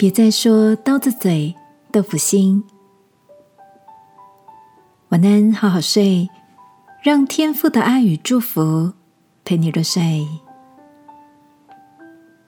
别再说刀子嘴豆腐心。晚安，好好睡，让天父的爱与祝福陪你入睡。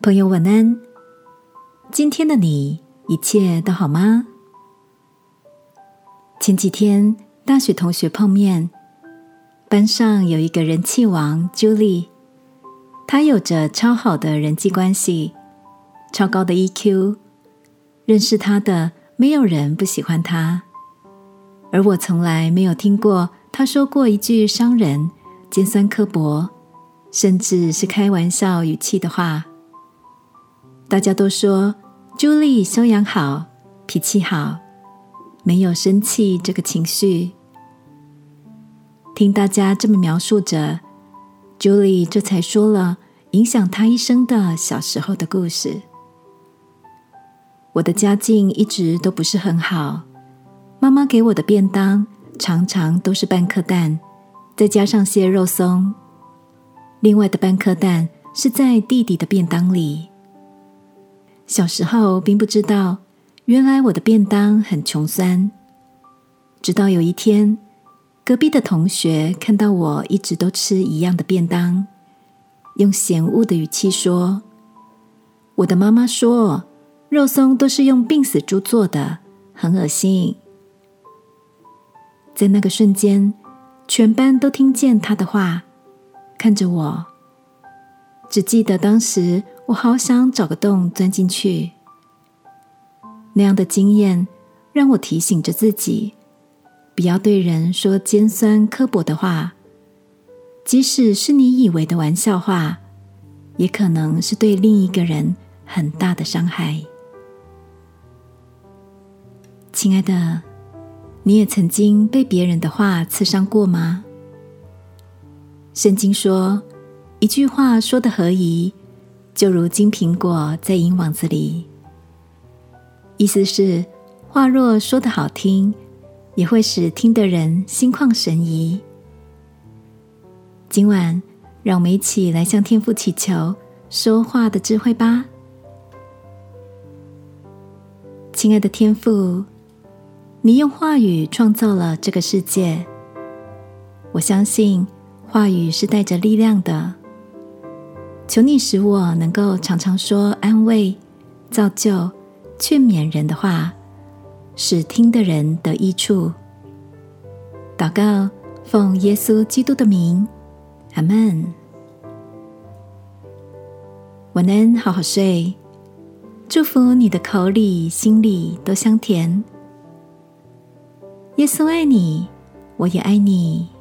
朋友，晚安。今天的你一切都好吗？前几天大学同学碰面，班上有一个人气王 Julie，她有着超好的人际关系，超高的 EQ，认识他的没有人不喜欢他，而我从来没有听过他说过一句伤人、尖酸刻薄，甚至是开玩笑语气的话。大家都说朱莉修养好，脾气好。没有生气这个情绪，听大家这么描述着朱莉这才说了影响他一生的小时候的故事。我的家境一直都不是很好，妈妈给我的便当常常都是半颗蛋，再加上些肉松，另外的半颗蛋是在弟弟的便当里。小时候并不知道。原来我的便当很穷酸，直到有一天，隔壁的同学看到我一直都吃一样的便当，用嫌恶的语气说：“我的妈妈说，肉松都是用病死猪做的，很恶心。”在那个瞬间，全班都听见他的话，看着我，只记得当时我好想找个洞钻进去。那样的经验让我提醒着自己，不要对人说尖酸刻薄的话，即使是你以为的玩笑话，也可能是对另一个人很大的伤害。亲爱的，你也曾经被别人的话刺伤过吗？圣经说，一句话说的合宜，就如金苹果在银网子里。意思是，话若说的好听，也会使听的人心旷神怡。今晚，让我们一起来向天父祈求说话的智慧吧。亲爱的天父，你用话语创造了这个世界，我相信话语是带着力量的。求你使我能够常常说安慰、造就。劝勉人的话，使听的人得益处。祷告，奉耶稣基督的名，阿门。晚安，好好睡。祝福你的口里、心里都香甜。耶稣爱你，我也爱你。